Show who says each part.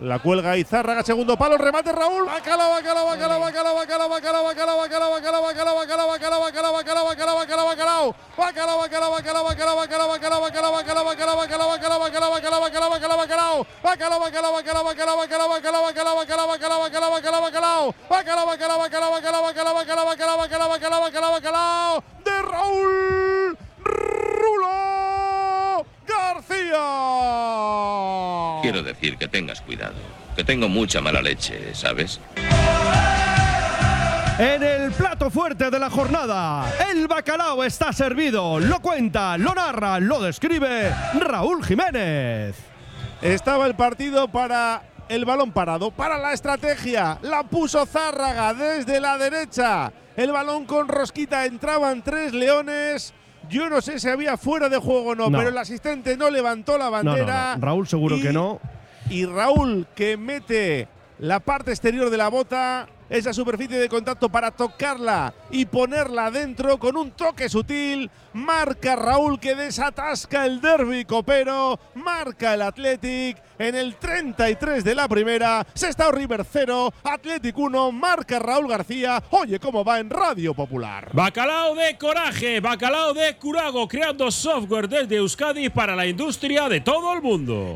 Speaker 1: La cuelga Izárraga, segundo palo, remate Raúl. De Raúl Rulo García.
Speaker 2: Quiero decir que tengas cuidado, que tengo mucha mala leche, ¿sabes?
Speaker 3: En el plato fuerte de la jornada, el bacalao está servido. Lo cuenta, lo narra, lo describe Raúl Jiménez.
Speaker 1: Estaba el partido para el balón parado, para la estrategia. La puso Zárraga desde la derecha. El balón con rosquita entraban tres leones. Yo no sé si había fuera de juego o no,
Speaker 3: No.
Speaker 1: pero el asistente no levantó la
Speaker 3: no,
Speaker 1: bandera.
Speaker 3: no. Raúl seguro
Speaker 1: Y-
Speaker 3: que no.
Speaker 1: Y Raúl que mete la parte exterior de la bota, esa superficie de contacto para tocarla y ponerla dentro con un toque sutil. Marca Raúl que desatasca el derby copero. Marca el Athletic en el 33 de la primera. Sestao River 0, Athletic 1. Marca Raúl García. Oye cómo va en Radio Popular.
Speaker 4: Bacalao de coraje, bacalao de curago, creando software desde Euskadi para la industria de todo el mundo.